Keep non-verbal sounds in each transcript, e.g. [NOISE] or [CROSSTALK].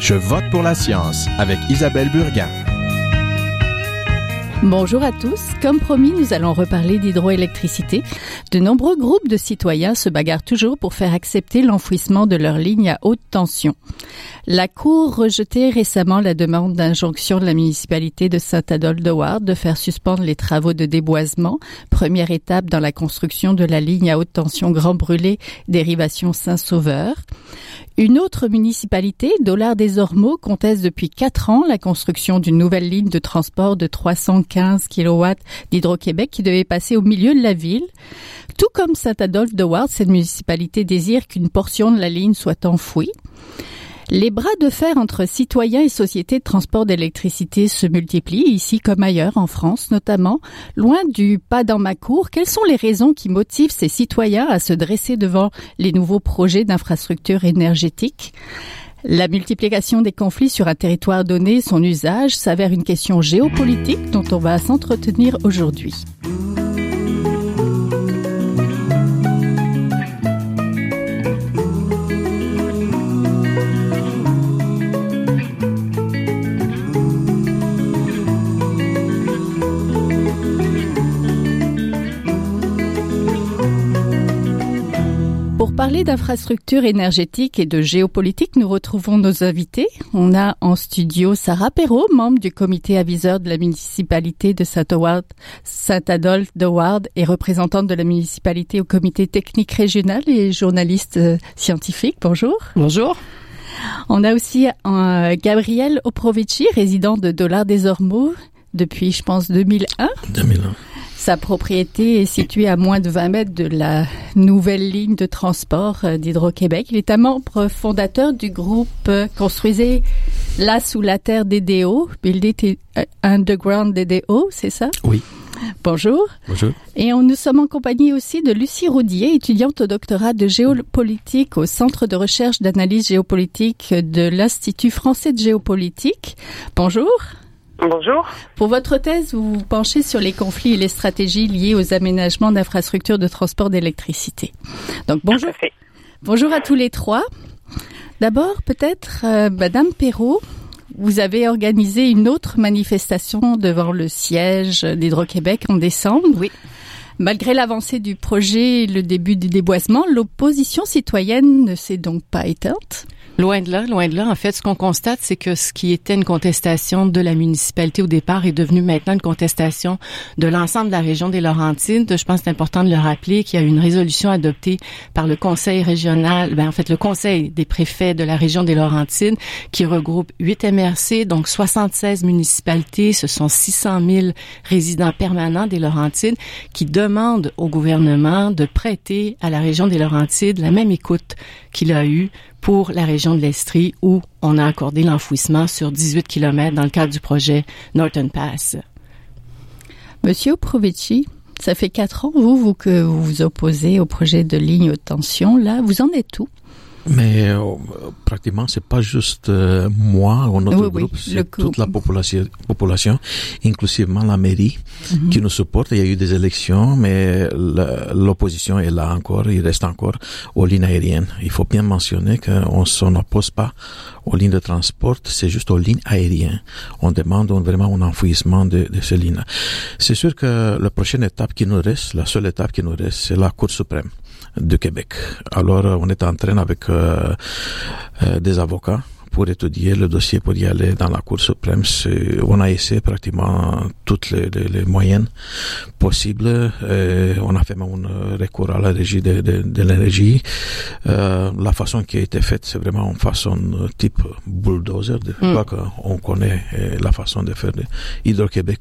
Je vote pour la science avec Isabelle Burguin. Bonjour à tous. Comme promis, nous allons reparler d'hydroélectricité. De nombreux groupes de citoyens se bagarrent toujours pour faire accepter l'enfouissement de leurs lignes à haute tension. La Cour rejetait récemment la demande d'injonction de la municipalité de Saint-Adolphe-de-Ward de faire suspendre les travaux de déboisement, première étape dans la construction de la ligne à haute tension Grand Brûlé, dérivation Saint-Sauveur. Une autre municipalité, Dollard des Ormeaux, conteste depuis quatre ans la construction d'une nouvelle ligne de transport de 315 kW d'Hydro-Québec qui devait passer au milieu de la ville. Tout comme Saint-Adolphe-de-Ward, cette municipalité désire qu'une portion de la ligne soit enfouie. Les bras de fer entre citoyens et sociétés de transport d'électricité se multiplient, ici comme ailleurs, en France notamment. Loin du pas dans ma cour, quelles sont les raisons qui motivent ces citoyens à se dresser devant les nouveaux projets d'infrastructures énergétiques? La multiplication des conflits sur un territoire donné, son usage, s'avère une question géopolitique dont on va s'entretenir aujourd'hui. Parler d'infrastructures énergétiques et de géopolitique, nous retrouvons nos invités. On a en studio Sarah Perrault, membre du comité aviseur de la municipalité de Saint-Adolphe de Ward et représentante de la municipalité au comité technique régional et journaliste euh, scientifique. Bonjour. Bonjour. On a aussi euh, Gabriel Oprovici, résident de Dollar des Ormeaux depuis, je pense, 2001. 2001. Sa propriété est située à moins de 20 mètres de la nouvelle ligne de transport euh, d'Hydro-Québec. Il est un membre fondateur du groupe euh, construisé là sous la terre DDO, Build Underground DDO, c'est ça? Oui. Bonjour. Bonjour. Et on, nous sommes en compagnie aussi de Lucie Roudier, étudiante au doctorat de géopolitique au Centre de recherche d'analyse géopolitique de l'Institut français de géopolitique. Bonjour. Bonjour. Pour votre thèse, vous vous penchez sur les conflits et les stratégies liées aux aménagements d'infrastructures de transport d'électricité. Donc bonjour. Bonjour à tous les trois. D'abord, peut-être, euh, Madame Perrault, vous avez organisé une autre manifestation devant le siège d'Hydro-Québec en décembre. Oui. Malgré l'avancée du projet et le début du déboisement, l'opposition citoyenne ne s'est donc pas éteinte. Loin de là, loin de là. En fait, ce qu'on constate, c'est que ce qui était une contestation de la municipalité au départ est devenu maintenant une contestation de l'ensemble de la région des Laurentides. Je pense que c'est important de le rappeler qu'il y a une résolution adoptée par le conseil régional, ben, en fait, le conseil des préfets de la région des Laurentides qui regroupe 8 MRC, donc 76 municipalités. Ce sont 600 000 résidents permanents des Laurentides qui demandent au gouvernement de prêter à la région des Laurentides la même écoute qu'il a eue pour la région de l'Estrie où on a accordé l'enfouissement sur 18 km dans le cadre du projet Norton Pass. Monsieur Provici, ça fait quatre ans, vous, vous, que vous vous opposez au projet de ligne haute tension. Là, vous en êtes où? Mais euh, pratiquement, c'est pas juste euh, moi ou notre Oui, oui, groupe, le c'est toute la population, population, inclusivement la mairie, Mhm. qui nous supporte. Il y a eu des élections, mais l'opposition est là encore. Il reste encore aux lignes aériennes. Il faut bien mentionner qu'on s'en oppose pas aux lignes de transport, c'est juste aux lignes aériennes. On demande vraiment un enfouissement de, de ces lignes. C'est sûr que la prochaine étape qui nous reste, la seule étape qui nous reste, c'est la Cour suprême de Québec. Alors, euh, on est en train avec euh, euh, des avocats pour étudier le dossier pour y aller dans la Cour suprême. On a essayé pratiquement toutes les, les, les moyens possibles. Et on a fait même un recours à la régie de, de, de l'énergie. Euh, la façon qui a été faite, c'est vraiment une façon euh, type bulldozer. Mm. qu'on connaît euh, la façon de faire Hydro-Québec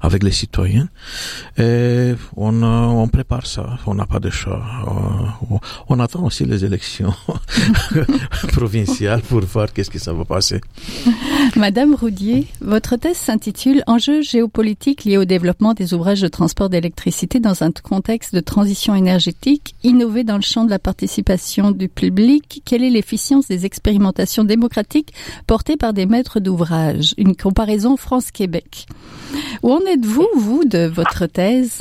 avec les citoyens. Et on, euh, on prépare ça. On n'a pas de choix. Euh, on, on attend aussi les élections [LAUGHS] provinciales pour voir qu'est-ce que ça va passer. [LAUGHS] Madame Roudier, votre thèse s'intitule Enjeux géopolitiques liés au développement des ouvrages de transport d'électricité dans un contexte de transition énergétique, innover dans le champ de la participation du public. Quelle est l'efficience des expérimentations démocratiques portées par des maîtres d'ouvrage? Une comparaison France-Québec. Où en êtes-vous, vous, de votre thèse?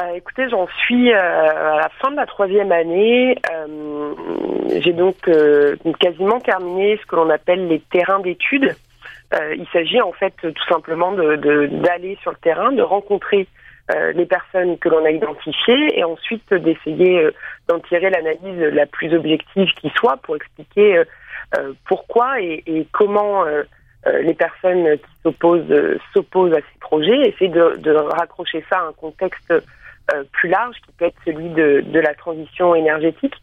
Euh, écoutez, j'en suis à la fin de la troisième année. J'ai donc quasiment terminé ce que l'on appelle les terrains d'études. il s'agit en fait tout simplement d'aller de, d'aller sur le terrain, de rencontrer les personnes que l'on a identifiées et ensuite d'essayer d'en tirer l'analyse la plus objective qui soit pour expliquer pourquoi et, et comment les personnes qui s'opposent s'opposent à ces projets, essayer de, de, raccrocher ça à un contexte euh, plus large qui peut être celui de, de la transition énergétique.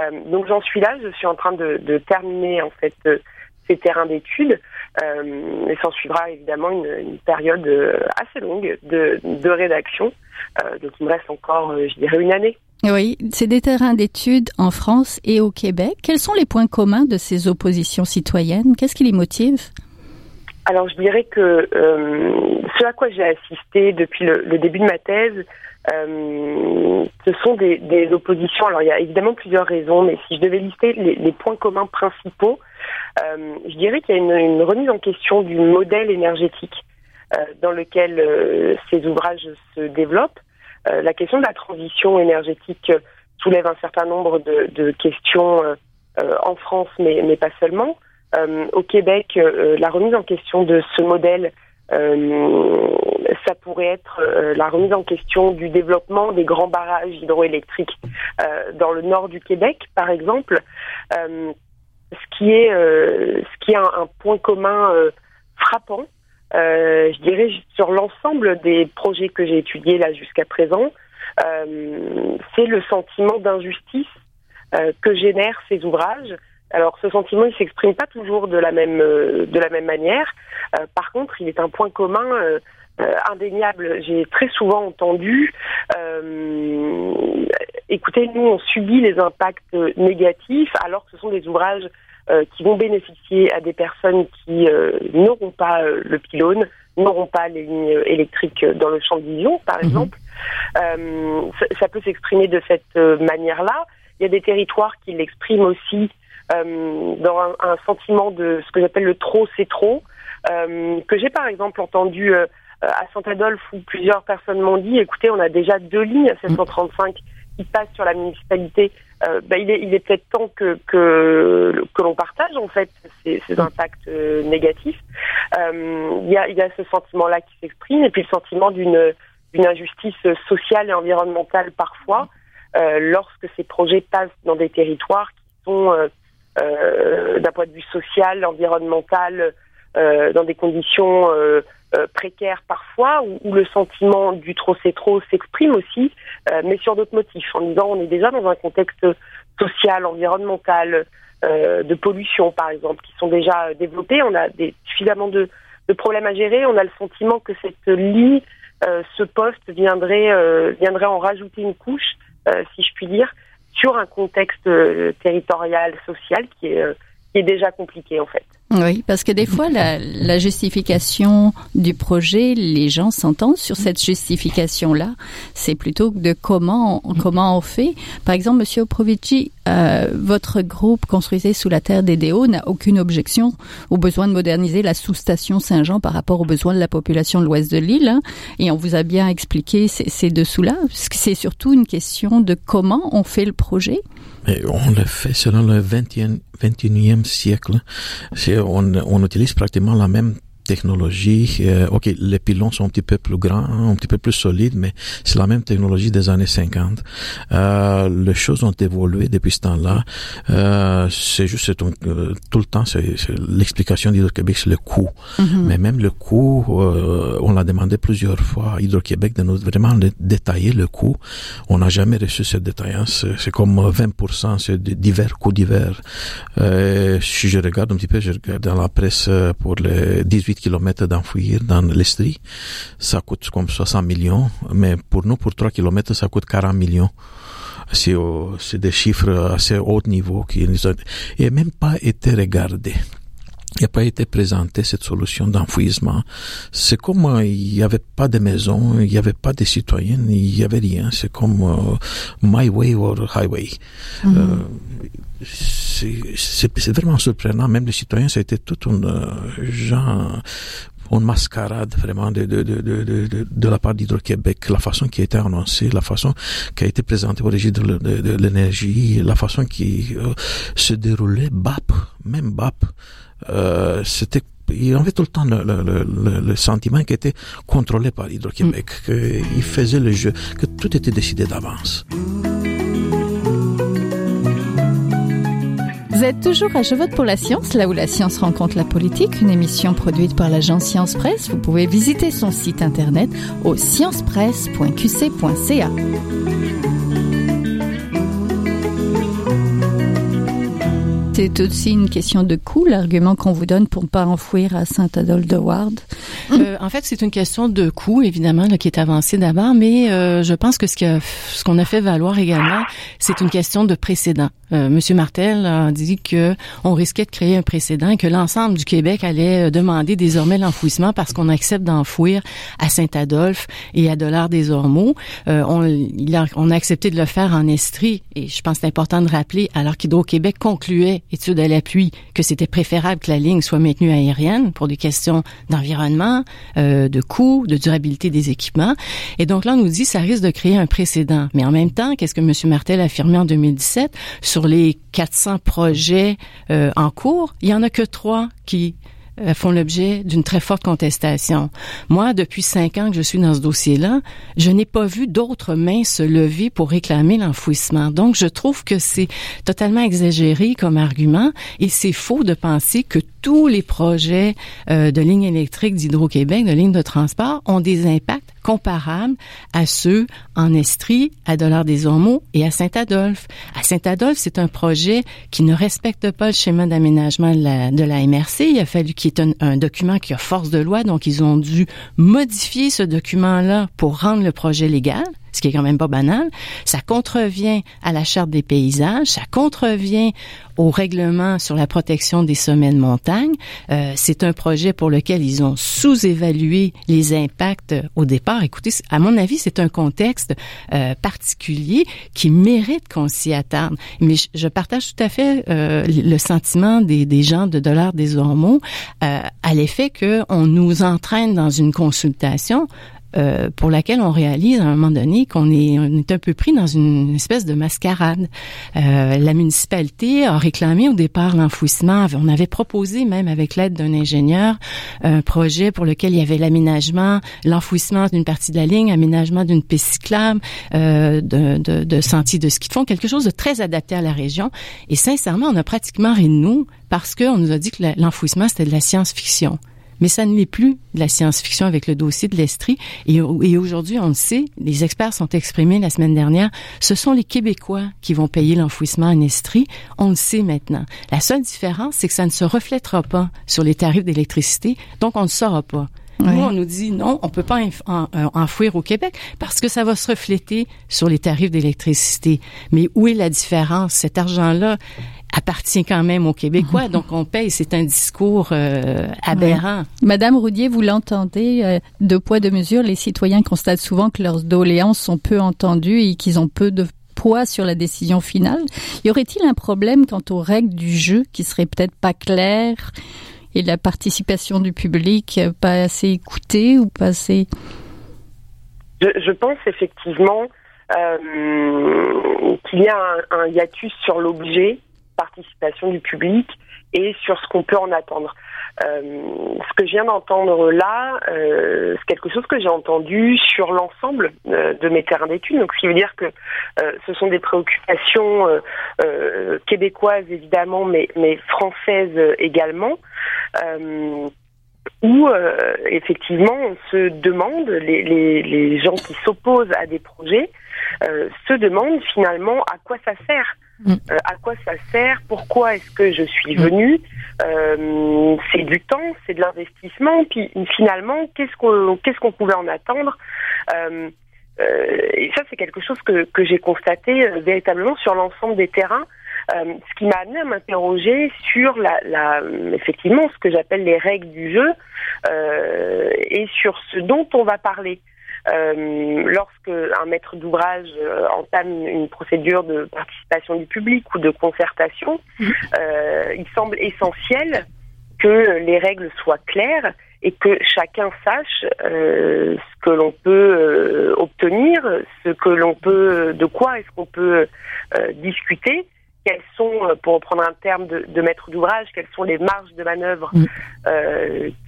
Euh, donc j'en suis là, je suis en train de, de terminer en fait euh, ces terrains d'études. Euh, et s'en suivra évidemment une, une, période assez longue de, de rédaction. Euh, donc il me reste encore, je dirais, une année. Oui, c'est des terrains d'études en France et au Québec. Quels sont les points communs de ces oppositions citoyennes? Qu'est-ce qui les motive? Alors je dirais que euh, ce à quoi j'ai assisté depuis le, le, début de ma thèse, euh, ce sont des, oppositions. Alors il y a évidemment plusieurs raisons, mais si je devais lister les, points communs principaux, euh, je dirais qu'il y a une, remise en question du modèle énergétique euh, dans lequel ces ouvrages se développent. La question de la transition énergétique soulève un certain nombre de, questions en France, mais, mais pas seulement. au Québec, la remise en question de ce modèle ça pourrait être euh, la remise en question du développement des grands barrages hydroélectriques euh, dans le nord du Québec, par exemple, ce qui est ce qui un point commun frappant, je dirais sur l'ensemble des projets que j'ai étudiés là jusqu'à présent, c'est le sentiment d'injustice que génèrent ces ouvrages alors ce sentiment, il s'exprime pas toujours de la même euh, de la même manière. Euh, par contre, il est un point commun euh, indéniable. J'ai très souvent entendu écoutez, nous on subit les impacts négatifs alors que ce sont des ouvrages qui vont bénéficier à des personnes qui n'auront pas le pylône, n'auront pas les lignes électriques dans le champ de vision, par mhm. exemple. Ça, peut s'exprimer de cette manière-là. Il y a des territoires qui l'expriment aussi euh, dans un, un, sentiment de ce que j'appelle le trop c'est trop, euh, que j'ai par exemple entendu euh, à Saint-Adolphe où plusieurs personnes m'ont dit écoutez, on a déjà deux lignes à 735 qui passent sur la municipalité. Bah, il est, il est peut-être temps que, que, que l'on partage en fait ces, ces impacts négatifs. Il, y a, il y a ce sentiment-là qui s'exprime et puis le sentiment d'une d'une injustice sociale et environnementale parfois lorsque ces projets passent dans des territoires qui sont euh, d'un point de vue social, environnemental, euh, dans des conditions euh, précaires parfois, où, le sentiment du trop c'est trop s'exprime aussi, mais sur d'autres motifs, en disant on est déjà dans un contexte social, environnemental, de pollution par exemple, qui sont déjà développés, on a suffisamment de, de, problèmes à gérer, on a le sentiment que cette ligne, ce poste viendrait, viendrait en rajouter une couche, si je puis dire, sur un contexte euh, territorial, social qui est, euh, qui est déjà compliqué en fait. Oui, parce que des fois, la, la justification du projet, les gens s'entendent sur cette justification-là. C'est plutôt de comment comment on fait. Par exemple, Monsieur Oprovici, euh, votre groupe construisait sous la terre des Déos n'a aucune objection au besoin de moderniser la sous-station Saint-Jean par rapport aux besoins de la population de l'ouest de l'île. Hein, et on vous a bien expliqué ces, ces dessous-là. C'est surtout une question de comment on fait le projet. Mais on le fait selon le 21, 21e siècle. On, on utilise pratiquement la même technologie. Euh, ok, les pylônes sont un petit peu plus grands, un petit peu plus solides, mais c'est la même technologie des années 50. Euh, les choses ont évolué depuis ce temps-là. Euh, c'est juste tout le temps, c'est l'explication d'Hydro-Québec, c'est le coût. Mm-hmm. Mais même le coût, on l'a demandé plusieurs fois à Hydro-Québec de nous vraiment détailler le coût. On n'a jamais reçu cette détaillance. C'est comme 20%, c'est divers coûts divers. si je regarde un petit peu, je regarde dans la presse pour les 18 kilomètres d'enfouir dans l'Estrie, ça coûte comme 60 millions, mais pour nous, pour 3 kilomètres, ça coûte 40 millions. C'est, c'est des chiffres assez haut niveau qui n'ont même pas été regardés. Il n'a pas été présenté cette solution d'enfouissement. C'est comme euh, il n'y avait pas de maison, il n'y avait pas de citoyens, il n'y avait rien. C'est comme uh, my way or highway. Mm -hmm. euh, c'est vraiment surprenant. Même les citoyens, été tout un euh, genre une mascarade vraiment de, de, de, de, de, la part d'Hydro-Québec, la façon qui a été annoncée, la façon qui a été présentée au régime de, de l'énergie, la façon qui euh, se déroulait, BAP, même BAP, euh, c'était il avait tout le temps le, le, le, le sentiment qu'il était contrôlé par Hydro-Québec, mm. qu'il faisait le jeu, que tout était décidé d'avance. Vous êtes toujours à Je vote pour la science, là où la science rencontre la politique, une émission produite par l'agence Science Presse. Vous pouvez visiter son site internet au sciencepresse.qc.ca. c'est aussi une question de coût, l'argument qu'on vous donne pour ne pas enfouir à Saint-Adolphe-de-Ward? Euh, en fait, c'est une question de coût, évidemment, là, qui est avancée d'abord, mais euh, je pense que ce qu'on a, fait valoir également, c'est une question de précédent. Euh, Monsieur Martel a dit que on risquait de créer un précédent et que l'ensemble du Québec allait euh, demander désormais l'enfouissement parce qu'on accepte d'enfouir à Saint-Adolphe et à Dollard-des-Ormeaux. Euh, on, a, on a accepté de le faire en Estrie et je pense que c'est important de rappeler, alors qu'Hydro-Québec concluait, étude à l'appui, que c'était préférable que la ligne soit maintenue aérienne pour des questions d'environnement, euh, de coût, de durabilité des équipements? Et donc là, on nous dit ça risque de créer un précédent. Mais en même temps, qu'est-ce que M. Martel a affirmé en 2017 sur les 400 projets euh, en cours, il y en a que trois qui font l'objet d'une très forte contestation. Moi, depuis cinq ans que je suis dans ce dossier-là, je n'ai pas vu d'autres mains se lever pour réclamer l'enfouissement. Donc, je trouve que c'est totalement exagéré comme argument et c'est faux de penser que tous les projets euh, de lignes électriques d'Hydro-Québec, de lignes de transport, ont des impacts comparables à ceux en Estrie, à Dollard-des-Ormeaux et à Saint-Adolphe. À Saint-Adolphe, c'est un projet qui ne respecte pas le schéma d'aménagement de la, MRC. Il a fallu qu'il y ait un, un, document qui a force de loi, donc ils ont dû modifier ce document-là pour rendre le projet légal ce qui est quand même pas banal. Ça contrevient à la charte des paysages, ça contrevient au règlement sur la protection des sommets de montagne. Euh, c'est un projet pour lequel ils ont sous-évalué les impacts au départ. Écoutez, à mon avis, c'est un contexte euh, particulier qui mérite qu'on s'y attarde. Mais je, partage tout à fait euh, le sentiment des, des gens de Dollars des Ormeaux euh, à l'effet qu'on nous entraîne dans une consultation euh, pour laquelle on réalise à un moment donné qu'on est, on est un peu pris dans une espèce de mascarade. Euh, la municipalité a réclamé au départ l'enfouissement. On avait proposé même avec l'aide d'un ingénieur un projet pour lequel il y avait l'aménagement, l'enfouissement d'une partie de la ligne, aménagement d'une piste cyclable, euh, de, de, de sentiers de ski de fond, quelque chose de très adapté à la région. Et sincèrement, on a pratiquement ri de nous parce qu'on nous a dit que l'enfouissement, c'était de la science-fiction mais ça ne l'est plus de la science-fiction avec le dossier de l'Estrie. Et, et aujourd'hui, on le sait, les experts sont exprimés la semaine dernière, ce sont les Québécois qui vont payer l'enfouissement en Estrie. On le sait maintenant. La seule différence, c'est que ça ne se reflètera pas sur les tarifs d'électricité, donc on ne saura pas. Nous, on nous dit non, on peut pas euh, enfouir au Québec parce que ça va se refléter sur les tarifs d'électricité. Mais où est la différence? Cet argent-là, appartient quand même aux Québécois, donc on paye. C'est un discours euh, aberrant. Madame Roudier, vous l'entendez, euh, de poids de mesure, les citoyens constatent souvent que leurs doléances sont peu entendues et qu'ils ont peu de poids sur la décision finale. Y aurait-il un problème quant aux règles du jeu qui seraient peut-être pas claires et la participation du public pas assez écoutée ou pas assez? Je, je pense effectivement euh, qu'il y a un, un hiatus sur l'objet participation du public et sur ce qu'on peut en attendre. Euh, ce que je viens d'entendre là, euh, c'est quelque chose que j'ai entendu sur l'ensemble euh, de mes terrains d'études. Donc, ce qui veut dire que ce sont des préoccupations québécoises évidemment, mais, mais françaises également. où effectivement on se demande, les, les, les gens qui s'opposent à des projets se demandent finalement à quoi ça sert Mm. Euh, à quoi ça sert? Pourquoi est-ce que je suis mm. venue? Euh, C'est du temps, c'est de l'investissement. Puis finalement, qu'est-ce qu'on qu'est-ce qu'on pouvait en attendre? Euh, Et ça, c'est quelque chose que, que j'ai constaté véritablement sur l'ensemble des terrains. ce qui m'a amené à m'interroger sur la, la, effectivement ce que j'appelle les règles du jeu et sur ce dont on va parler. Euh, lorsque un maître d'ouvrage euh, entame une procédure de participation du public ou de concertation, mhm. euh, il semble essentiel que les règles soient claires et que chacun sache ce que l'on peut obtenir, ce que l'on peut, de quoi est-ce qu'on peut discuter quels sont, pour reprendre un terme de, de maître d'ouvrage, quelles sont les marges de manœuvre mm.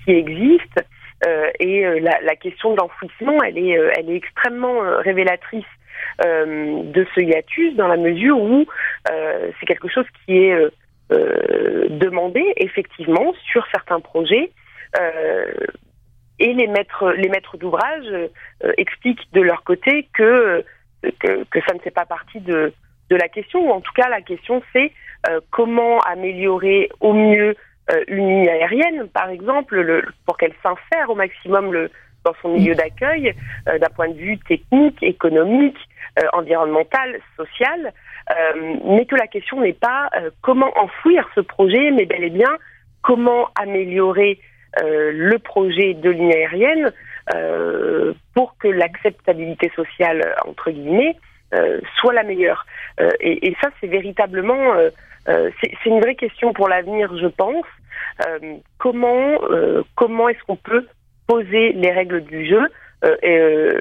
qui existent. Et la, la, question de l'enfouissement, elle est, elle est extrêmement révélatrice euh, de ce hiatus dans la mesure où euh, c'est quelque chose qui est euh, demandé effectivement sur certains projets et les maîtres les maîtres d'ouvrage expliquent de leur côté que, que, ça ne fait pas partie de la question ou en tout cas la question c'est comment améliorer au mieux une ligne aérienne par exemple le, pour qu'elle s'insère au maximum le dans son milieu d'accueil d'un point de vue technique, économique, euh, environnementale, sociale, euh, mais que la question n'est pas euh, comment enfouir ce projet, mais bel et bien comment améliorer le projet de ligne aérienne pour que l'acceptabilité sociale, entre guillemets, soit la meilleure. Et, et, ça, c'est véritablement, c'est une vraie question pour l'avenir, je pense. comment comment est-ce qu'on peut poser les règles du jeu euh, euh,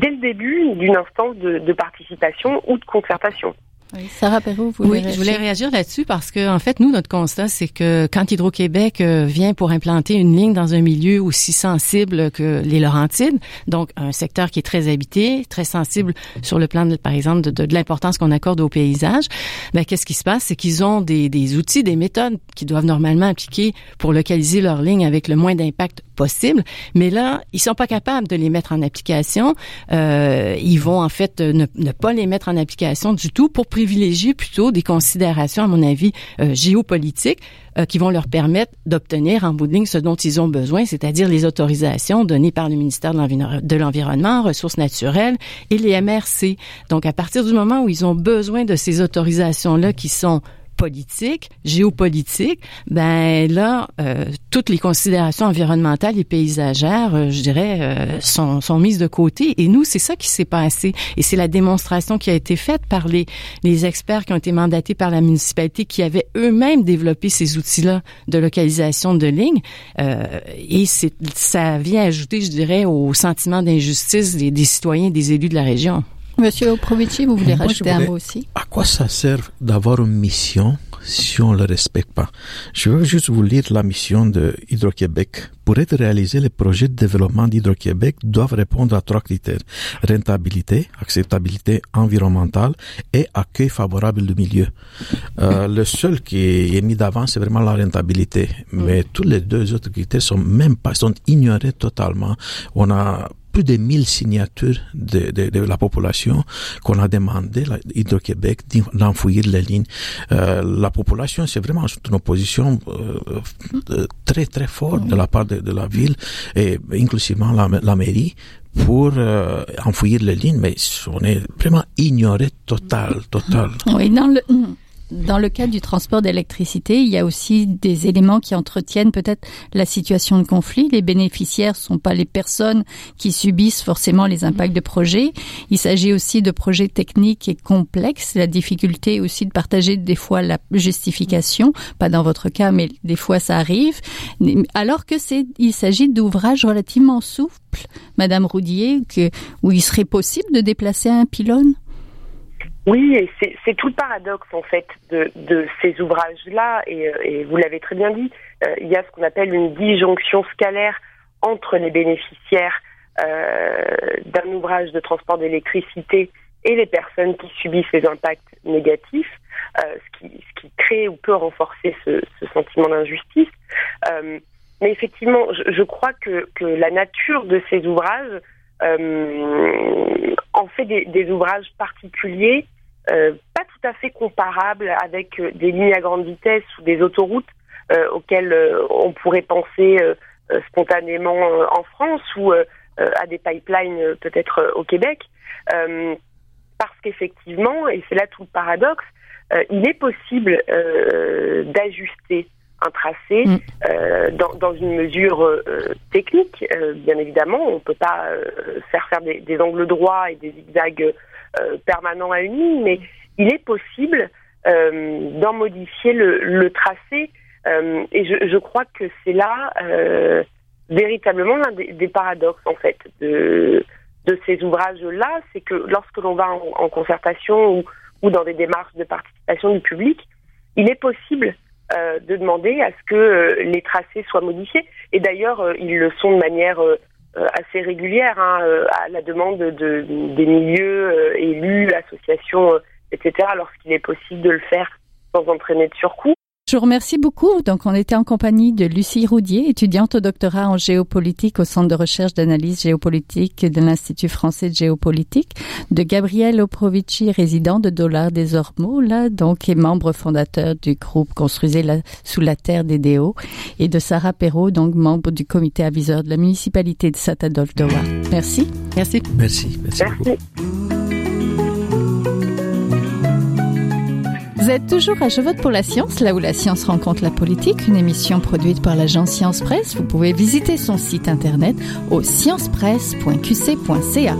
dès le début d'une instance de participation ou de concertation? Oui, Sarah Perrault, vous Oui, je voulais réagir là-dessus parce que, en fait, nous, notre constat, c'est que quand Hydro-Québec euh, vient pour implanter une ligne dans un milieu aussi sensible que les Laurentides, donc un secteur qui est très habité, très sensible sur le plan, de, par exemple, de, de, l'importance qu'on accorde au paysage, ben, qu'est-ce qui se passe? C'est qu'ils ont des, des outils, des méthodes qui doivent normalement appliquer pour localiser leur ligne avec le moins d'impact possible. Mais là, ils sont pas capables de les mettre en application. Euh, ils vont, en fait, ne, ne pas les mettre en application du tout pour privilégier plutôt des considérations, à mon avis, euh, géopolitiques euh, qui vont leur permettre d'obtenir en bout ce dont ils ont besoin, c'est-à-dire les autorisations données par le ministère de l'Environnement, Ressources naturelles et les MRC. Donc, à partir du moment où ils ont besoin de ces autorisations-là qui sont politique, géopolitique, ben là, euh, toutes les considérations environnementales et paysagères, euh, je dirais, euh, sont, sont mises de côté. Et nous, c'est ça qui s'est passé. Et c'est la démonstration qui a été faite par les, les experts qui ont été mandatés par la municipalité, qui avaient eux-mêmes développé ces outils-là de localisation de lignes. et c'est, ça vient ajouter, je dirais, au sentiment d'injustice des, des citoyens, des élus de la région. Monsieur Oprovici, vous voulez rajouter un mot aussi? À quoi ça sert d'avoir une mission si on ne le respecte pas? Je veux juste vous lire la mission de Hydro-Québec. Pour être réalisé, les projets de développement d'Hydro-Québec doivent répondre à trois critères. Rentabilité, acceptabilité environnementale et accueil favorable du milieu. Euh, le seul qui est mis d'avant, c'est vraiment la rentabilité. Mais tous les deux autres critères sont même pas, sont ignorés totalement. On a plus de 1000 signatures de, la population qu'on a demandé à Hydro-Québec d'enfouir les lignes. Euh, la population, c'est vraiment une opposition euh, euh, très très forte de la part de, la ville et inclusivement la, mairie pour enfouir les lignes, mais on est vraiment ignoré total, total. Dans le cas du transport d'électricité, il y a aussi des éléments qui entretiennent peut-être la situation de conflit. Les bénéficiaires sont pas les personnes qui subissent forcément les impacts de projets. Il s'agit aussi de projets techniques et complexes. La difficulté aussi de partager des fois la justification, pas dans votre cas, mais des fois ça arrive. Alors que c'est, il s'agit d'ouvrages relativement souples, Madame Roudier, que, où il serait possible de déplacer un pylône? Oui, et c'est tout le paradoxe en fait de, ces ouvrages-là, et, euh, et, vous l'avez très bien dit, euh, il y a ce qu'on appelle une disjonction scalaire entre les bénéficiaires euh, d'un ouvrage de transport d'électricité et les personnes qui subissent les impacts négatifs, ce, qui, crée ou peut renforcer ce, sentiment d'injustice. Mais effectivement, je, je, crois que, la nature de ces ouvrages en fait des ouvrages particuliers euh, pas tout à fait comparable avec euh, des lignes à grande vitesse ou des autoroutes euh, auxquelles on pourrait penser spontanément en France ou à des pipelines peut-être au Québec. parce qu'effectivement, et c'est là tout le paradoxe, il est possible d'ajuster un tracé mm. euh, dans, dans, une mesure euh, technique. Euh, bien évidemment, on ne peut pas faire faire des, des, angles droits et des zigzags permanent à une ligne, mais il est possible euh, d'en modifier le, tracé. Euh, et je, crois que c'est là véritablement l'un des, paradoxes en fait de, ces ouvrages-là, c'est que lorsque l'on va en, concertation ou, dans des démarches de participation du public, il est possible euh, de demander à ce que euh, les tracés soient modifiés. Et d'ailleurs, euh, ils le sont de manière assez régulière, hein, à la demande de, des milieux élus, associations, etc., lorsqu'il est possible de le faire sans entraîner de surcoût. Je vous remercie beaucoup. Donc, on était en compagnie de Lucie Roudier, étudiante au doctorat en géopolitique au Centre de recherche d'analyse géopolitique de l'Institut français de géopolitique, de Gabriel Oprovici, résident de Dollar des Ormeaux, là, donc, et membre fondateur du groupe Construisez la, sous la terre des Déos, et de Sarah Perrault, donc, membre du comité aviseur de la municipalité de Saint-Adolphe de Merci. Merci. Merci. Merci. Merci. Vous êtes toujours à Je vote pour la science, là où la science rencontre la politique, une émission produite par l'agence Science Presse. Vous pouvez visiter son site internet au sciencepresse.qc.ca.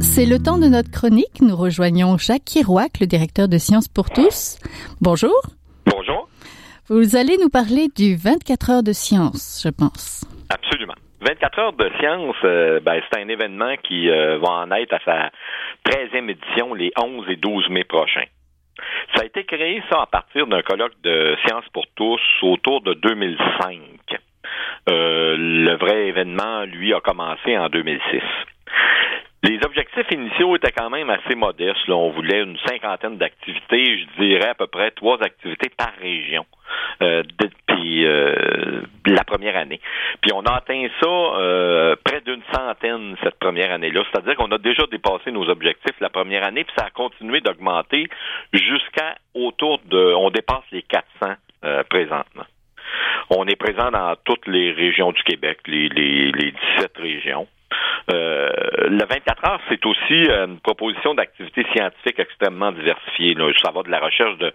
C'est le temps de notre chronique. Nous rejoignons Jacques Kirouac, le directeur de Sciences pour tous. Bonjour. Bonjour. Vous allez nous parler du 24 heures de science, je pense. Absolument. 24 heures de science, euh, ben, c'est un événement qui euh, va en être à sa 13e édition les 11 et 12 mai prochains. Ça a été créé, ça, à partir d'un colloque de sciences pour tous autour de 2005. Euh, le vrai événement, lui, a commencé en 2006. Les objectifs initiaux étaient quand même assez modestes. Là. On voulait une cinquantaine d'activités, je dirais à peu près trois activités par région euh, depuis euh, la première année. Puis on a atteint ça euh, près d'une centaine cette première année-là. C'est-à-dire qu'on a déjà dépassé nos objectifs la première année, puis ça a continué d'augmenter jusqu'à autour de... On dépasse les 400 euh, présentement. On est présent dans toutes les régions du Québec, les, les, les 17 régions. Le 24 heures, c'est aussi euh, une proposition d'activité scientifique extrêmement diversifiée. Ça va de la recherche de,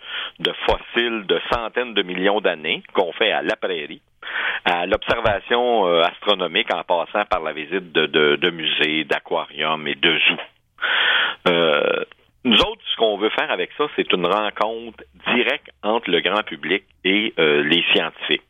fossiles de centaines de millions d'années qu'on fait à la prairie, à l'observation euh, astronomique en passant par la visite de, musées, d'aquariums et de zoos. nous autres, ce qu'on veut faire avec ça, c'est une rencontre directe entre le grand public et les scientifiques.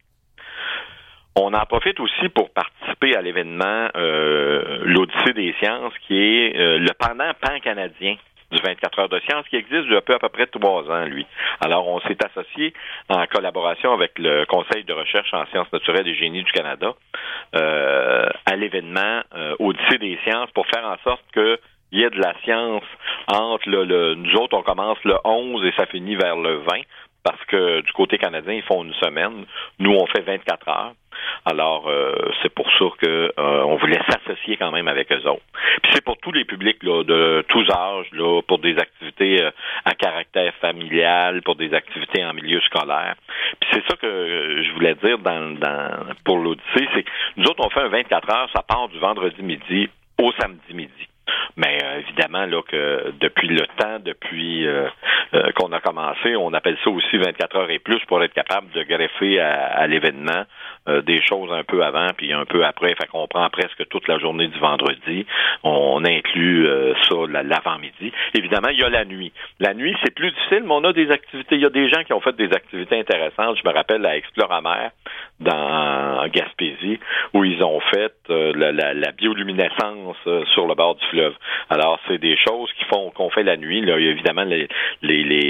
On en profite aussi pour participer à l'événement euh, l'Odyssée des sciences, qui est euh, le pendant pan-canadien du 24 heures de sciences, qui existe depuis à peu près trois ans, lui. Alors, on s'est associé en collaboration avec le Conseil de recherche en sciences naturelles et génie du Canada euh, à l'événement Odyssée des sciences pour faire en sorte que il y ait de la science entre le, le, nous autres, on commence le 11 et ça finit vers le 20 parce que du côté canadien, ils font une semaine. Nous, on fait 24 heures. Alors, euh, c'est pour ça qu'on euh, voulait [LAUGHS] s'associer quand même avec eux autres. Puis c'est pour tous les publics là, de tous âges, là, pour des activités euh, à caractère familial, pour des activités en milieu scolaire. Puis c'est ça que je voulais dire dans, dans pour l'Odyssée, c'est que nous autres, on fait un 24 heures, ça part du vendredi midi au samedi midi. Mais euh, évidemment, là, que depuis le temps, depuis euh, euh, qu'on a commencé, on appelle ça aussi 24 heures et plus pour être capable de greffer à, l'événement des choses un peu avant puis un peu après. Fait qu'on prend presque toute la journée du vendredi. On, inclut ça l'avant-midi. Évidemment, il y a la nuit. La nuit, c'est plus difficile, mais on a des activités. Il y a des gens qui ont fait des activités intéressantes. Je me rappelle à Exploramer dans Gaspésie, où ils ont fait la, la, bioluminescence sur le bord du fleuve. Alors, c'est des choses qui font qu'on fait la nuit. Là. Il y a évidemment les,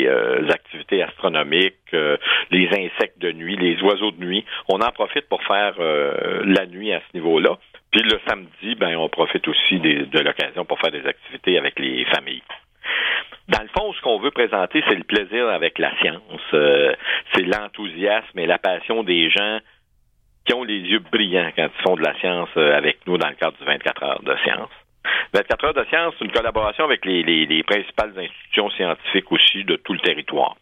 euh, activités astronomiques, euh, les insectes de nuit, les oiseaux de nuit. On en profite pour faire euh, la nuit à ce niveau-là. Puis le samedi, ben, on profite aussi de l'occasion pour faire des activités avec les familles. Dans le fond, ce qu'on veut présenter, c'est le plaisir avec la science. c'est l'enthousiasme et la passion des gens qui ont les yeux brillants quand ils font de la science avec nous dans le cadre du 24 heures de science. 24 heures de science, c'est une collaboration avec les, les, principales institutions scientifiques aussi de tout le territoire,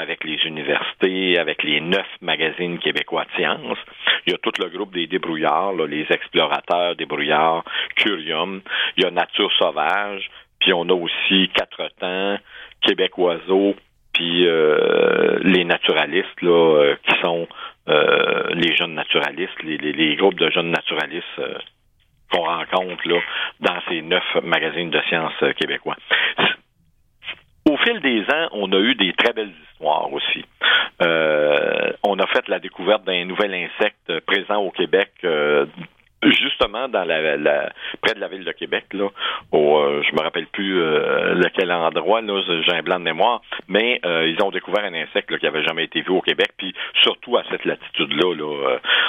avec les universités, avec les neuf magazines québécois de sciences. Il y a tout le groupe des débrouillards, les explorateurs débrouillards, Curium. Il y a Nature sauvage, puis on a aussi Quatre temps, Québec oiseau, puis euh, les naturalistes là, euh, qui sont euh, les jeunes naturalistes, les, les, groupes de jeunes naturalistes qu'on rencontre là, dans ces neuf magazines de sciences euh, québécois. Au fil des ans, on a eu des très belles histoires aussi. Euh, on a fait la découverte d'un nouvel insecte présent au Québec justement dans la, près de la ville de Québec là euh, je me rappelle plus euh, lequel endroit là j'ai un blanc de mémoire mais euh, ils ont découvert un insecte qui avait jamais été vu au Québec puis surtout à cette latitude là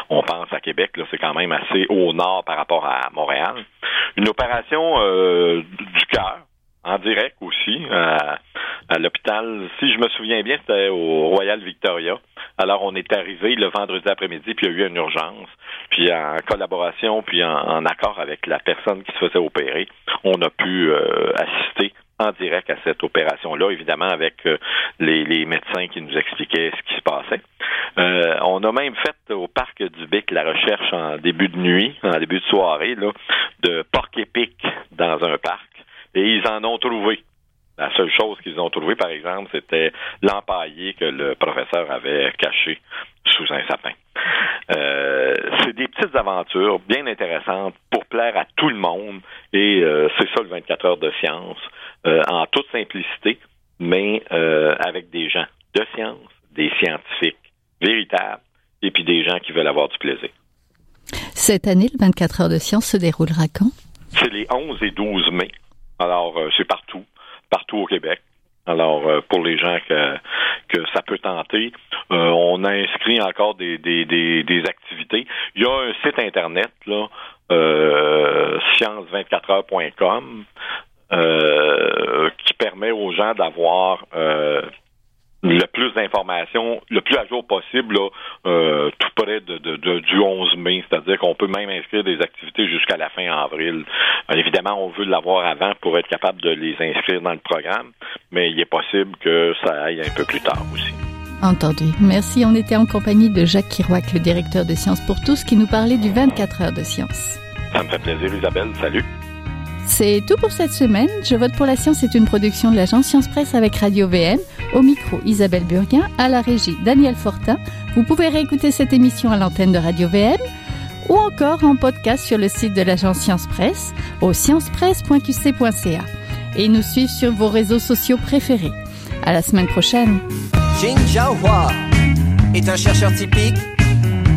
on pense à Québec c'est quand même assez au nord par rapport à Montréal une opération du cœur en direct aussi à, à l'hôpital. Si je me souviens bien, c'était au Royal Victoria. Alors, on est arrivé le vendredi après-midi, puis il y a eu une urgence. Puis, en collaboration, puis en, accord avec la personne qui se faisait opérer, on a pu euh, assister en direct à cette opération-là, évidemment avec euh, les, médecins qui nous expliquaient ce qui se passait. Euh, on a même fait au parc du Bic la recherche en début de nuit, en début de soirée, là, de porc épic dans un parc et ils en ont trouvé. La seule chose qu'ils ont trouvé, par exemple, c'était l'empaillé que le professeur avait caché sous un sapin. Euh, c'est des petites aventures bien intéressantes pour plaire à tout le monde et c'est ça le 24 heures de science en toute simplicité, mais avec des gens de science, des scientifiques véritables et puis des gens qui veulent avoir du plaisir. Cette année, le 24 heures de science se déroulera quand? C'est les 11 et 12 mai. Alors, euh, c'est partout, partout au Québec. Alors, euh, pour les gens que, que ça peut tenter, euh, on a inscrit encore des, des, des, des, activités. Il y a un site Internet, là, science24heures.com, qui permet aux gens d'avoir le plus d'informations, le plus à jour possible, euh, tout près de, de, du 11 mai. C'est-à-dire qu'on peut même inscrire des activités jusqu'à la fin avril. Euh, évidemment, on veut l'avoir avant pour être capable de les inscrire dans le programme, mais il est possible que ça aille un peu plus tard aussi. Entendu. Merci. On était en compagnie de Jacques Kirouac, le directeur de Sciences pour tous, qui nous parlait du 24 heures de science. Ça me fait plaisir, Isabelle. Salut. C'est tout pour cette semaine. Je vote pour la science est une production de l'agence Science Presse avec Radio VM. Au micro, Isabelle Burguin. À la régie, Daniel Fortin. Vous pouvez réécouter cette émission à l'antenne de Radio VM ou encore en podcast sur le site de l'agence Science Presse au sciencepresse.qc.ca et nous suivre sur vos réseaux sociaux préférés. À la semaine prochaine. Est un chercheur typique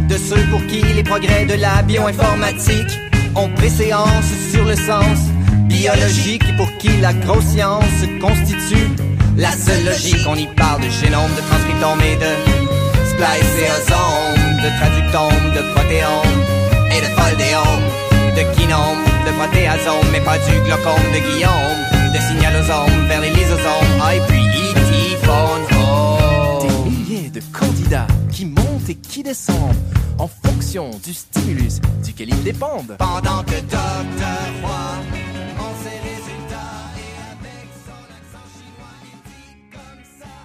de ceux pour qui les progrès de la bioinformatique ont préséance sur le sens biologique et pour qui la grosse science constitue la seule logique. On y parle de génome, de transcriptome et de spliceosome, de traductome, de protéome et de foldéome, de kinome, de protéasome, mais pas du glaucome de Guillaume, de signalosome vers les lysosomes, ah, et puis E.T. phone Des milliers de candidats qui montent et qui descendent en fonction du stimulus duquel ils dépendent. Pendant que Docteur Roy